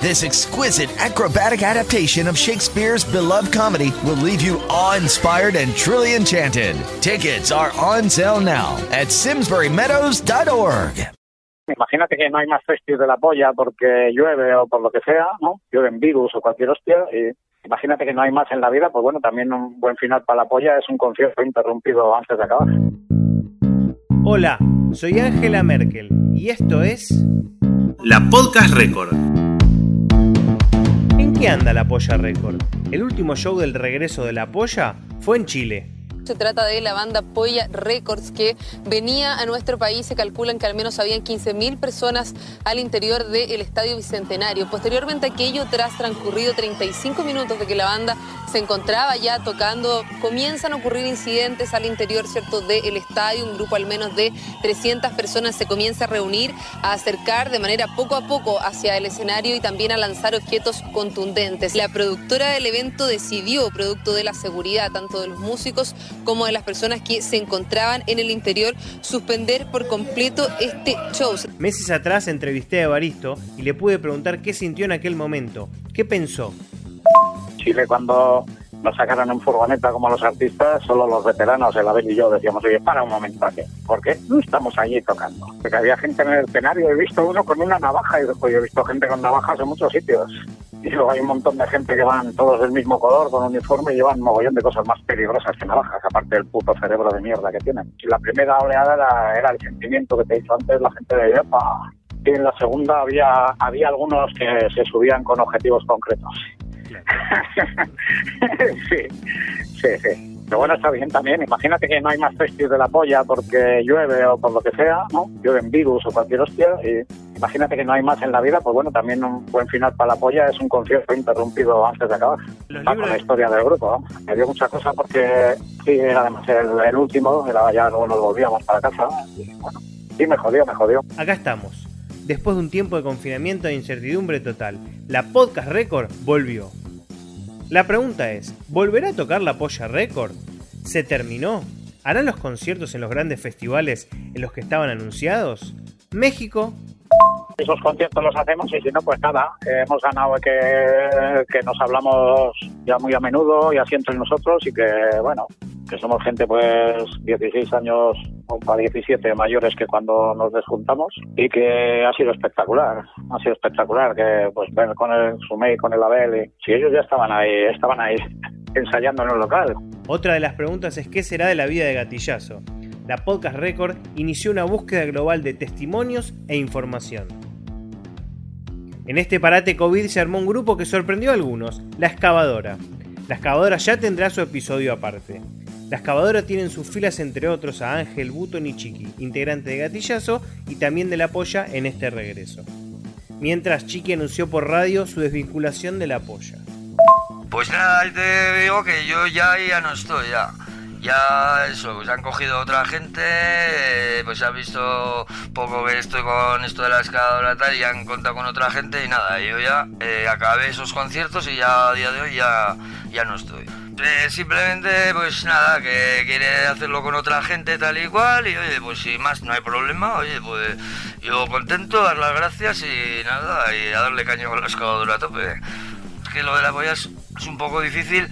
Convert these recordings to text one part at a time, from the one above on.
This exquisite acrobatic adaptation of Shakespeare's beloved comedy will leave you awe-inspired and truly enchanted. Tickets are on sale now at simsburymeadows.org. Imagínate que no hay más festis de la polla porque llueve o por lo que sea, ¿no? Llueven virus o cualquier hostia y imagínate que no hay más en la vida, pues bueno, también un buen final para la polla es un concierto interrumpido antes de acabar. Hola, soy Angela Merkel y esto es La Podcast Record. ¿En qué anda la Polla Record? El último show del regreso de la Polla fue en Chile. Se trata de la banda Polla Records que venía a nuestro país. Se calculan que al menos habían 15.000 personas al interior del Estadio Bicentenario. Posteriormente aquello, tras transcurrido 35 minutos de que la banda se encontraba ya tocando, comienzan a ocurrir incidentes al interior cierto del estadio. Un grupo al menos de 300 personas se comienza a reunir, a acercar de manera poco a poco hacia el escenario y también a lanzar objetos contundentes. La productora del evento decidió, producto de la seguridad tanto de los músicos como de las personas que se encontraban en el interior, suspender por completo este show. Meses atrás entrevisté a Evaristo y le pude preguntar qué sintió en aquel momento, qué pensó. Chile cuando nos sacaron en furgoneta como los artistas, solo los veteranos, el Abel y yo, decíamos, oye, para un momento aquí, ¿por qué no estamos allí tocando? Porque había gente en el escenario, he visto uno con una navaja, y "Oye, he visto gente con navajas en muchos sitios. Y luego hay un montón de gente que van todos del mismo color, con uniforme, y llevan mogollón de cosas más peligrosas que navajas, aparte del puto cerebro de mierda que tienen. Y la primera oleada era, era el sentimiento que te he dicho antes, la gente de ¡epa! Y en la segunda había, había algunos que se subían con objetivos concretos. sí, sí, sí. Pero bueno, está bien también. Imagínate que no hay más festis de la polla porque llueve o por lo que sea, ¿no? Llueven virus o cualquier hostia. Y imagínate que no hay más en la vida, pues bueno, también un buen final para la polla es un concierto interrumpido antes de acabar. Los Va con la historia del grupo, vamos. Me dio mucha cosa porque sí, era además el, el último, era ya luego nos volvíamos para casa. Y bueno, sí, me jodió, me jodió. Acá estamos. Después de un tiempo de confinamiento e incertidumbre total, la Podcast Record volvió. La pregunta es, ¿volverá a tocar la Polla Record? ¿Se terminó? ¿Harán los conciertos en los grandes festivales en los que estaban anunciados? México, Esos conciertos los hacemos y si no, pues nada, eh, hemos ganado que, que nos hablamos ya muy a menudo y así entre nosotros y que, bueno, que somos gente pues 16 años para 17 mayores que cuando nos desjuntamos y que ha sido espectacular, ha sido espectacular que pues ver con el Sumei, con el Abel y si ellos ya estaban ahí, estaban ahí ensayando en el local. Otra de las preguntas es qué será de la vida de Gatillazo. La Podcast Record inició una búsqueda global de testimonios e información. En este parate COVID se armó un grupo que sorprendió a algunos, La Excavadora. La Excavadora ya tendrá su episodio aparte. La Excavadora tiene en sus filas entre otros a Ángel Buton y Chiqui, integrante de Gatillazo y también de La Polla en este regreso. Mientras Chiqui anunció por radio su desvinculación de La Polla. Pues nada, te digo que yo ya ya no estoy ya. Ya eso, pues han cogido otra gente, eh, pues han visto poco que estoy con esto de la escaladora tal y han contado con otra gente y nada, yo ya eh, acabé esos conciertos y ya a día de hoy ya, ya no estoy. Eh, simplemente pues nada, que quiere hacerlo con otra gente tal y cual y oye, pues sin más no hay problema, oye, pues yo contento, dar las gracias y nada, y a darle caña con la escaladora a tope. Es que lo de la polla es, es un poco difícil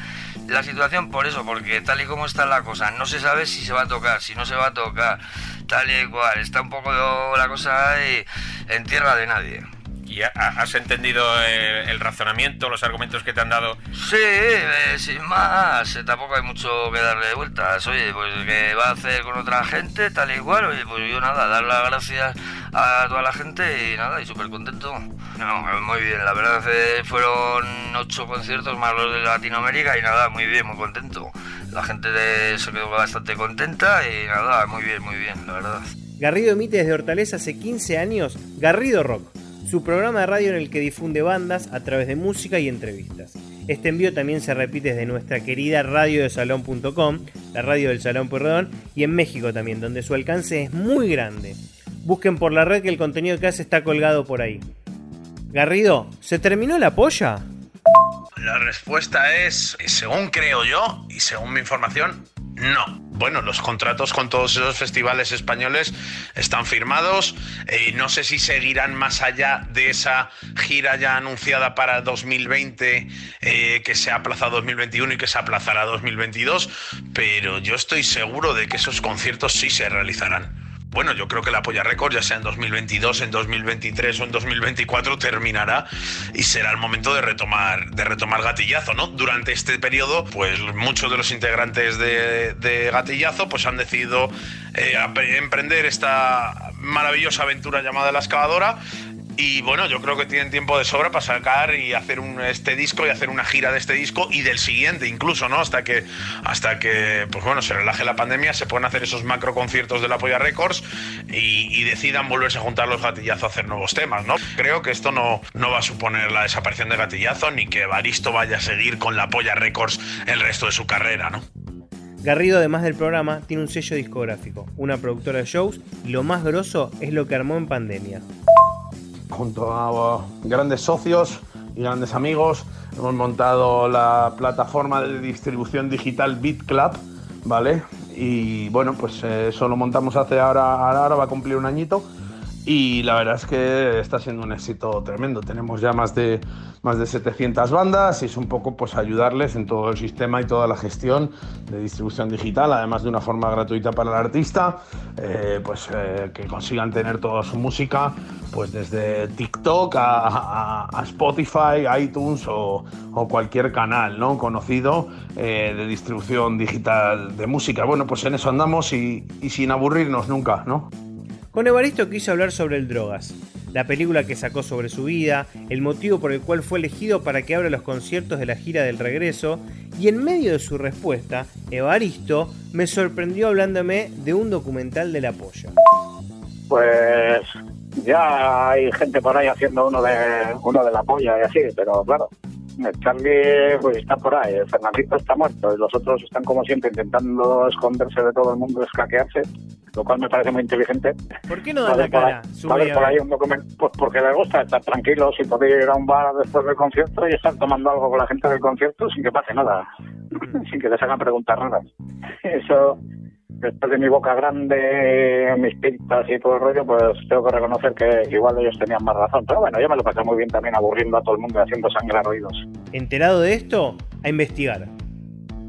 la situación por eso, porque tal y como está la cosa, no se sabe si se va a tocar, si no se va a tocar, tal y cual. Está un poco la cosa ahí en tierra de nadie. ¿Y ha- has entendido eh, el razonamiento, los argumentos que te han dado? Sí, eh, sin más, eh, tampoco hay mucho que darle vueltas. Oye, pues que va a hacer con otra gente, tal y cual. Oye, pues yo nada, dar las gracias a toda la gente y nada, y súper contento. No, muy bien, la verdad eh, fueron ocho conciertos más los de Latinoamérica y nada, muy bien, muy contento. La gente de- se quedó bastante contenta y nada, muy bien, muy bien, la verdad. Garrido emite desde Hortaleza hace 15 años Garrido Rock, su programa de radio en el que difunde bandas a través de música y entrevistas. Este envío también se repite desde nuestra querida radiodesalón.com, la radio del Salón Perdón, y en México también, donde su alcance es muy grande. Busquen por la red que el contenido que hace está colgado por ahí. Garrido, ¿se terminó la polla? La respuesta es, según creo yo y según mi información, no. Bueno, los contratos con todos esos festivales españoles están firmados y no sé si seguirán más allá de esa gira ya anunciada para 2020 eh, que se ha aplazado 2021 y que se aplazará 2022, pero yo estoy seguro de que esos conciertos sí se realizarán bueno, yo creo que la Polla Record, ya sea en 2022, en 2023 o en 2024, terminará y será el momento de retomar, de retomar Gatillazo, ¿no? Durante este periodo, pues muchos de los integrantes de, Gatillazo pues han decidido eh, emprender esta maravillosa aventura llamada La Excavadora y bueno, yo creo que tienen tiempo de sobra para sacar y hacer este disco y hacer una gira de este disco y del siguiente incluso, ¿no? Hasta que, hasta que pues bueno, se relaje la pandemia, se pueden hacer esos macro conciertos de la Polla Records y, decidan volverse a juntar los gatillazos a hacer nuevos temas, ¿no? Creo que esto no, no va a suponer la desaparición de gatillazo ni que Baristo vaya a seguir con la Polla Records el resto de su carrera, ¿no? Garrido, además del programa, tiene un sello discográfico, una productora de shows y lo más grosso es lo que armó en pandemia junto a grandes socios y grandes amigos. Hemos montado la plataforma de distribución digital BitClub, ¿vale? Y bueno, pues eh, eso lo montamos hace ahora, ahora va a cumplir un añito y la verdad es que está siendo un éxito tremendo. Tenemos ya más de, más de 700 bandas y es un poco pues ayudarles en todo el sistema y toda la gestión de distribución digital, además de una forma gratuita para el artista, eh, pues eh, que consigan tener toda su música pues desde TikTok a, Spotify, iTunes o, cualquier canal ¿no? conocido eh, de distribución digital de música. Bueno, pues en eso andamos y, y sin aburrirnos nunca, ¿no? Con Evaristo quiso hablar sobre el Drogas, la película que sacó sobre su vida, el motivo por el cual fue elegido para que abra los conciertos de la gira del regreso, y en medio de su respuesta, Evaristo me sorprendió hablándome de un documental de la polla. Pues ya hay gente por ahí haciendo uno de uno de la polla y así, pero claro, Charlie pues está por ahí, Fernandito está muerto y los otros están como siempre intentando esconderse de todo el mundo, escaquearse lo cual me parece muy inteligente. ¿Por qué no da la cara? Por ahí, por ahí un documento, pues porque le gusta estar tranquilo, sin poder ir a un bar después del concierto y estar tomando algo con la gente del concierto sin que pase nada, sin que les hagan preguntas raras. Eso, después de mi boca grande, mis pintas y todo el rollo, pues tengo que reconocer que igual ellos tenían más razón. Pero bueno, yo me lo pasé muy bien también aburriendo a todo el mundo y haciendo sangrar oídos. Enterado de esto, a investigar.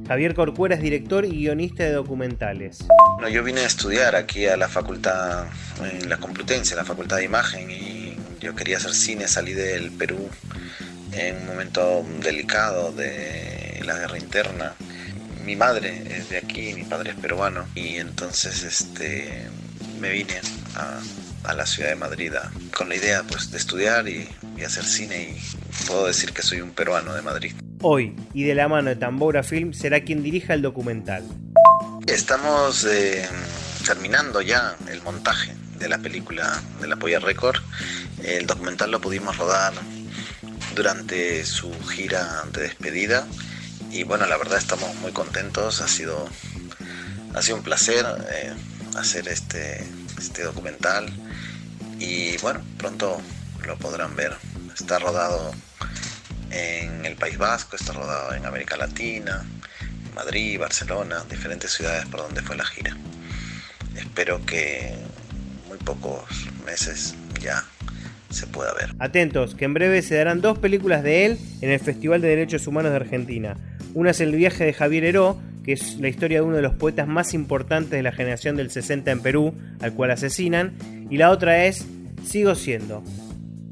Javier Corcuera es director y guionista de documentales. Bueno, yo vine a estudiar aquí a la facultad, en la Complutense, la facultad de imagen, y yo quería hacer cine, salí del Perú en un momento delicado de la guerra interna. Mi madre es de aquí, mi padre es peruano, y entonces este, me vine a, a la ciudad de Madrid con la idea pues, de estudiar y, y hacer cine, y puedo decir que soy un peruano de Madrid hoy y de la mano de Tambora Film será quien dirija el documental. Estamos eh, terminando ya el montaje de la película de la Polla Record. El documental lo pudimos rodar durante su gira de despedida y bueno, la verdad estamos muy contentos. Ha sido, ha sido un placer eh, hacer este, este documental y bueno, pronto lo podrán ver. Está rodado en el País Vasco, está rodado en América Latina, Madrid, Barcelona, diferentes ciudades por donde fue la gira. Espero que muy pocos meses ya se pueda ver. Atentos, que en breve se darán dos películas de él en el Festival de Derechos Humanos de Argentina. Una es El viaje de Javier Heró, que es la historia de uno de los poetas más importantes de la generación del 60 en Perú, al cual asesinan, y la otra es Sigo siendo,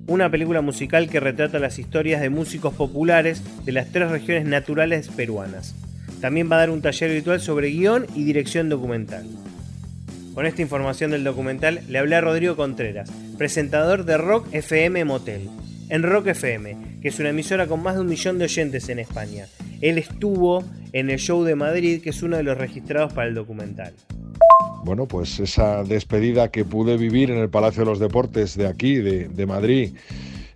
una película musical que retrata las historias de músicos populares de las tres regiones naturales peruanas. También va a dar un taller virtual sobre guion y dirección documental. Con esta información del documental le hablé a Rodrigo Contreras, presentador de Rock FM Motel, en Rock FM, que es una emisora con más de un millón de oyentes en España. Él estuvo en el show de Madrid, que es uno de los registrados para el documental bueno, pues esa despedida que pude vivir en el Palacio de los Deportes de aquí, de, Madrid,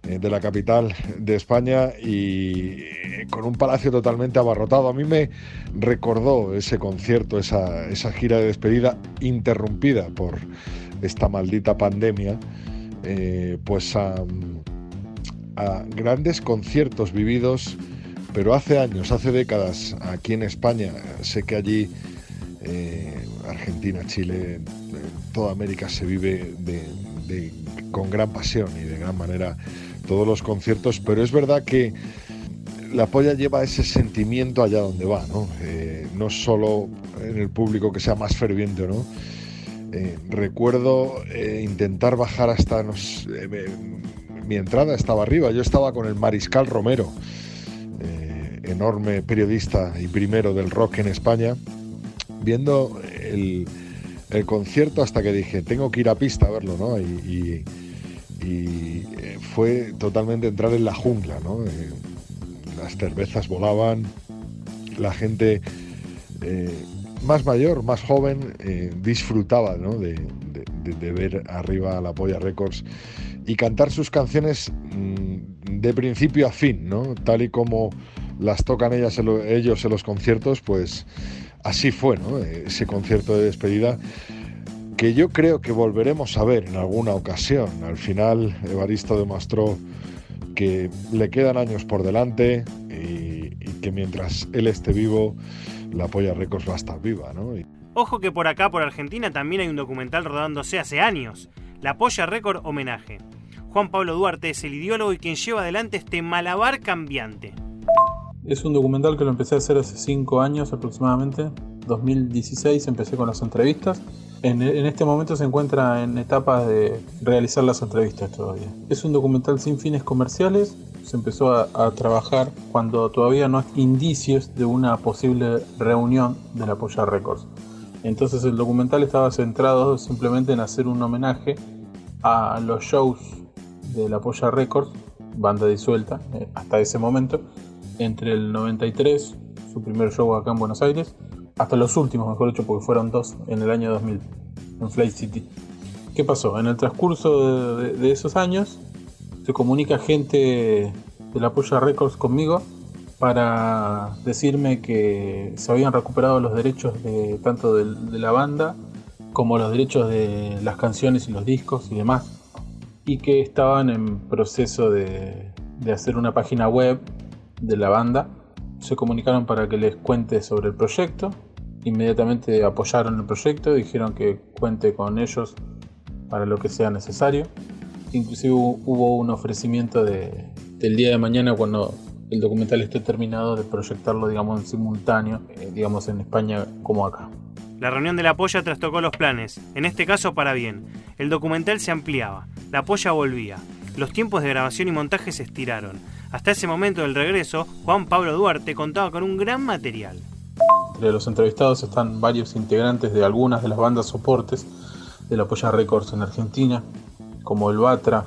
eh, de la capital de España y eh, con un palacio totalmente abarrotado. A mí me recordó ese concierto, esa, esa gira de despedida interrumpida por esta maldita pandemia, eh, pues a, grandes conciertos vividos, pero hace años, hace décadas, aquí en España, sé que allí, eh, Argentina, Chile, toda América se vive con gran pasión y de gran manera todos los conciertos, pero es verdad que la polla lleva ese sentimiento allá donde va, ¿no? Eh, solo en el público que sea más ferviente, ¿no? Eh, recuerdo intentar bajar hasta mi entrada estaba arriba. Yo estaba con el Mariscal Romero, enorme periodista y primero del rock en España, viendo el, concierto hasta que dije tengo que ir a pista a verlo, ¿no? Y, fue totalmente entrar en la jungla, ¿no? las cervezas volaban, la gente eh, más mayor, más joven, eh, disfrutaba de, ver arriba la Polla Records y cantar sus canciones mm, de principio a fin, ¿no? tal y como las tocan ellas, ellos en los conciertos, pues así fue ese concierto de despedida que yo creo que volveremos a ver en alguna ocasión. Al final, Evaristo demostró que le quedan años por delante y, que mientras él esté vivo, la Polla Records va a estar viva, ¿no? Ojo que por acá, por Argentina, también hay un documental rodándose hace años, La Polla Record Homenaje. Juan Pablo Duarte es el ideólogo y quien lleva adelante este malabar cambiante. Es un documental que lo empecé a hacer hace 5 años aproximadamente. 2016 empecé con las entrevistas en, este momento se encuentra en etapas de realizar las entrevistas todavía. Es un documental sin fines comerciales. Se empezó a, trabajar cuando todavía no hay indicios de una posible reunión de la Polla Records. Entonces el documental estaba centrado simplemente en hacer un homenaje a los shows de la Polla Records, banda disuelta eh, hasta ese momento, entre el 93, su primer show acá en Buenos Aires, hasta los últimos, mejor dicho, porque fueron dos en el año 2000, en Flight City. ¿Qué pasó? En el transcurso de, esos años se comunica gente de la Polla Records conmigo para decirme que se habían recuperado los derechos de tanto de, la banda como los derechos de las canciones y los discos y demás y que estaban en proceso de hacer una página web de la banda se comunicaron para que les cuente sobre el proyecto inmediatamente apoyaron el proyecto, dijeron que cuente con ellos para lo que sea necesario. Inclusive hubo un ofrecimiento de, del día de mañana cuando el documental esté terminado de proyectarlo digamos en simultáneo, eh, digamos en España como acá. La reunión de la polla trastocó los planes, en este caso para bien. El documental se ampliaba, la polla volvía. Los tiempos de grabación y montaje se estiraron. Hasta ese momento del regreso, Juan Pablo Duarte contaba con un gran material. Entre los entrevistados están varios integrantes de algunas de las bandas soportes de la Polla Records en Argentina, como el Batra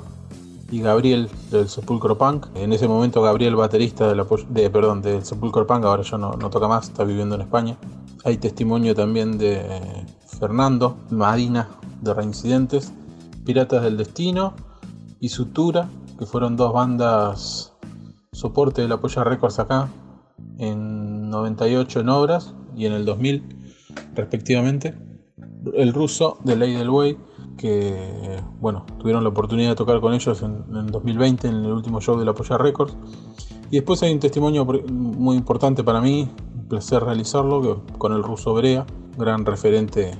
y Gabriel del Sepulcro Punk. En ese momento Gabriel, baterista de la, de, perdón, del Sepulcro Punk, ahora ya no, toca más, está viviendo en España. Hay testimonio también de Fernando Madina de Reincidentes, Piratas del Destino y Sutura, que fueron dos bandas soporte de la Polla Records acá, en 98 en obras y en el 2000 respectivamente. El ruso de Ley del Way, que bueno, tuvieron la oportunidad de tocar con ellos en, 2020 en el último show de la Polla Records. Y después hay un testimonio muy importante para mí, un placer realizarlo, con el ruso Brea, gran referente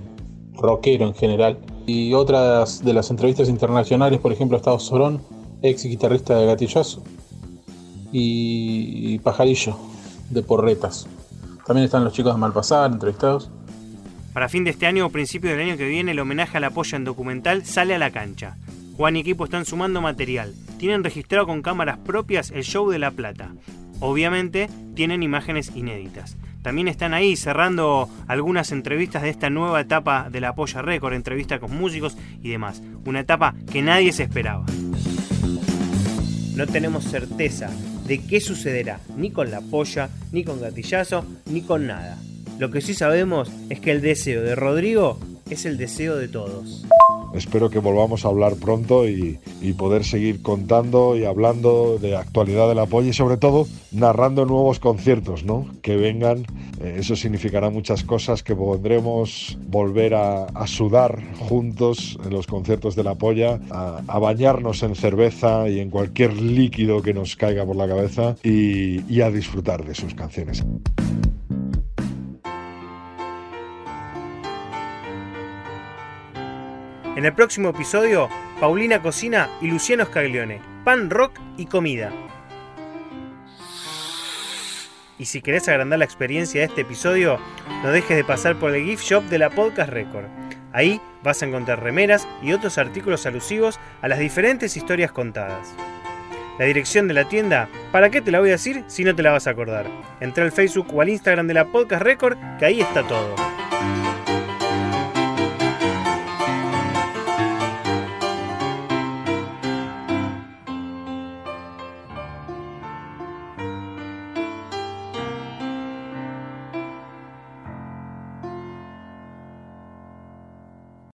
rockero en general. Y otras de las entrevistas internacionales, por ejemplo, ha estado Sorón, ex guitarrista de Gatillazo, y Pajarillo, de Porretas. También están los chicos de Malpasar entrevistados. Para fin de este año o principio del año que viene, el homenaje al apoyo en documental sale a la cancha. Juan y equipo están sumando material. Tienen registrado con cámaras propias el show de La Plata. Obviamente tienen imágenes inéditas. También están ahí cerrando algunas entrevistas de esta nueva etapa de la Polla Record, entrevistas con músicos y demás. Una etapa que nadie se esperaba. No tenemos certeza de qué sucederá, ni con la polla, ni con gatillazo, ni con nada. Lo que sí sabemos es que el deseo de Rodrigo es el deseo de todos. Espero que volvamos a hablar pronto y, poder seguir contando y hablando de actualidad del apoyo y sobre todo narrando nuevos conciertos, ¿no? Que vengan, eh, eso significará muchas cosas, que podremos volver a, sudar juntos en los conciertos de la polla, a, bañarnos en cerveza y en cualquier líquido que nos caiga por la cabeza y a disfrutar de sus canciones. En el próximo episodio, Paulina Cocina y Luciano Scaglione, pan, rock y comida. Y si querés agrandar la experiencia de este episodio, no dejes de pasar por el gift shop de la Podcast Record. Ahí vas a encontrar remeras y otros artículos alusivos a las diferentes historias contadas. La dirección de la tienda, ¿para qué te la voy a decir si no te la vas a acordar? Entra al Facebook o al Instagram de la Podcast Record, que ahí está todo.